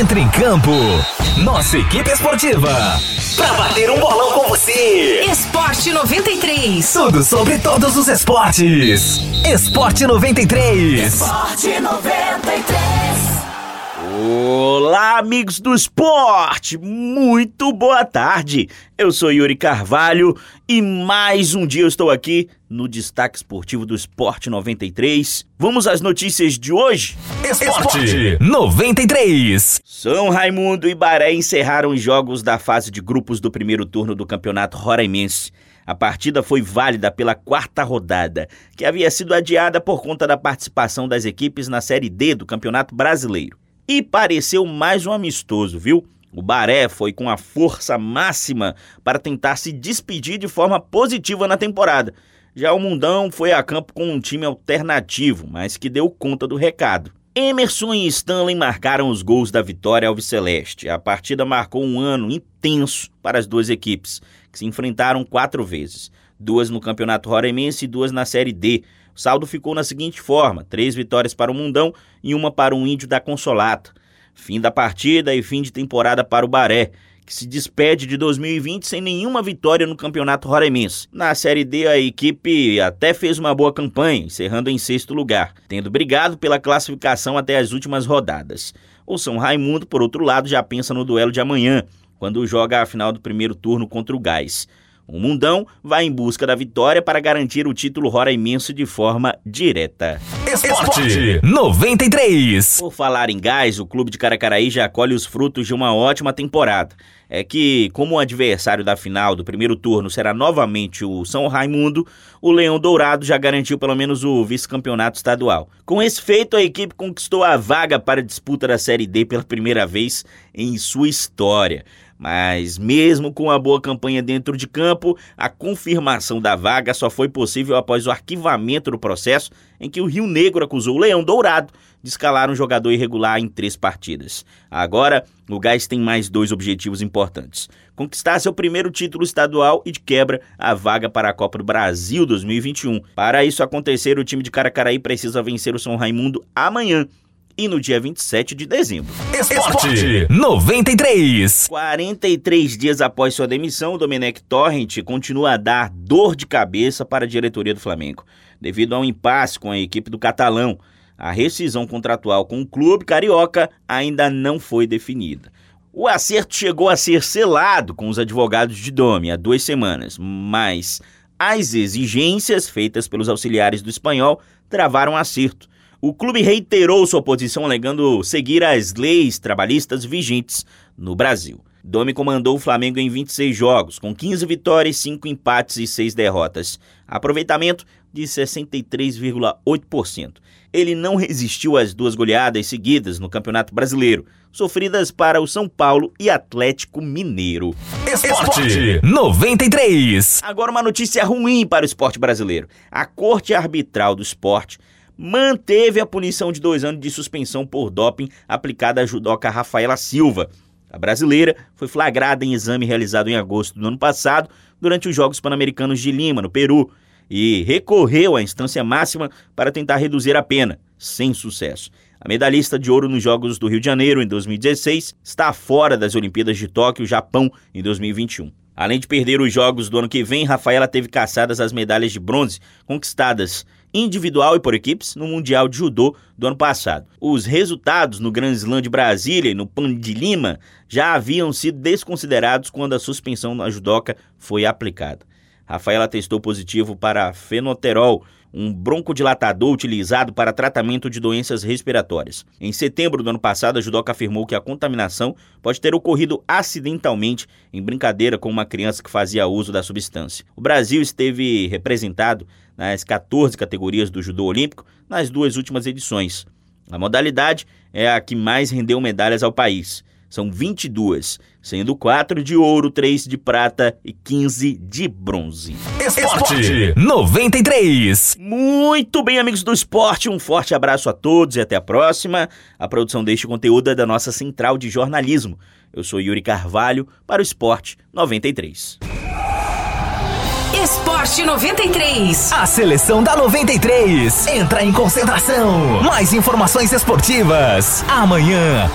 Entre em campo. Nossa equipe esportiva. Pra bater um bolão com você. Esporte 93. Tudo sobre todos os esportes. Esporte 93. Esporte 93. Olá, amigos do esporte! Muito boa tarde! Eu sou Yuri Carvalho e mais um dia eu estou aqui no Destaque Esportivo do Esporte 93. Vamos às notícias de hoje? Esporte 93. São Raimundo e Baré encerraram os jogos da fase de grupos do primeiro turno do Campeonato Roraimense. A partida foi válida pela quarta rodada, que havia sido adiada por conta da participação das equipes na Série D do Campeonato Brasileiro. E pareceu mais um amistoso, viu? O Baré foi com a força máxima para tentar se despedir de forma positiva na temporada. Já o Mundão foi a campo com um time alternativo, mas que deu conta do recado. Emerson e Stanley marcaram os gols da vitória alviceleste. A partida marcou um ano intenso para as duas equipes, que se enfrentaram quatro vezes. Duas no Campeonato Roraimense e duas na Série D, o saldo ficou na seguinte forma: três vitórias para o Mundão e uma para o Índio da Consolata. Fim da partida e fim de temporada para o Baré, que se despede de 2020 sem nenhuma vitória no Campeonato Roraimense. Na Série D, a equipe até fez uma boa campanha, encerrando em sexto lugar, tendo brigado pela classificação até as últimas rodadas. O São Raimundo, por outro lado, já pensa no duelo de amanhã, quando joga a final do primeiro turno contra o Gás. O Mundão vai em busca da vitória para garantir o título Rora Imenso de forma direta. Esporte 93. Por falar em gás, o clube de Caracaraí já colhe os frutos de uma ótima temporada. É que, como o adversário da final do primeiro turno será novamente o São Raimundo, o Leão Dourado já garantiu pelo menos o vice-campeonato estadual. Com esse feito, a equipe conquistou a vaga para a disputa da Série D pela primeira vez em sua história. Mas, mesmo com a boa campanha dentro de campo, a confirmação da vaga só foi possível após o arquivamento do processo em que o Rio Negro acusou o Leão Dourado de escalar um jogador irregular em três partidas. Agora, o Gás tem mais dois objetivos importantes: conquistar seu primeiro título estadual e, de quebra, a vaga para a Copa do Brasil 2021. Para isso acontecer, o time de Caracaraí precisa vencer o São Raimundo amanhã e no dia 27 de dezembro. Esporte 93. 43 dias após sua demissão, o Domenech Torrent continua a dar dor de cabeça para a diretoria do Flamengo, devido a um impasse com a equipe do Catalão. A rescisão contratual com o clube carioca ainda não foi definida. O acerto chegou a ser selado com os advogados de Domi há duas semanas, mas as exigências feitas pelos auxiliares do espanhol travaram o acerto o clube reiterou sua posição alegando seguir as leis trabalhistas vigentes no Brasil. Domi comandou o Flamengo em 26 jogos, com 15 vitórias, 5 empates e 6 derrotas. Aproveitamento de 63,8%. Ele não resistiu às duas goleadas seguidas no Campeonato Brasileiro, sofridas para o São Paulo e Atlético Mineiro. Esporte 93. Agora uma notícia ruim para o esporte brasileiro. A Corte Arbitral do Esporte manteve a punição de dois anos de suspensão por doping aplicada à judoca Rafaela Silva. A brasileira foi flagrada em exame realizado em agosto do ano passado durante os Jogos Pan-Americanos de Lima, no Peru, e recorreu à instância máxima para tentar reduzir a pena, sem sucesso. A medalhista de ouro nos Jogos do Rio de Janeiro em 2016 está fora das Olimpíadas de Tóquio, Japão, em 2021. Além de perder os jogos do ano que vem, Rafaela teve caçadas as medalhas de bronze conquistadas individual e por equipes no Mundial de Judô do ano passado. Os resultados no Grand Slam de Brasília e no Pan de Lima já haviam sido desconsiderados quando a suspensão na judoca foi aplicada. Rafaela testou positivo para fenoterol, um broncodilatador utilizado para tratamento de doenças respiratórias. Em setembro do ano passado, a judoca afirmou que a contaminação pode ter ocorrido acidentalmente em brincadeira com uma criança que fazia uso da substância. O Brasil esteve representado nas 14 categorias do judô olímpico nas duas últimas edições. A modalidade é a que mais rendeu medalhas ao país. São 22, sendo 4 de ouro, 3 de prata e 15 de bronze. Esporte 93. Muito bem, amigos do esporte, um forte abraço a todos e até a próxima. A produção deste conteúdo é da nossa central de jornalismo. Eu sou Yuri Carvalho para o Esporte 93. Esporte 93. A seleção da 93 entra em concentração. Mais informações esportivas amanhã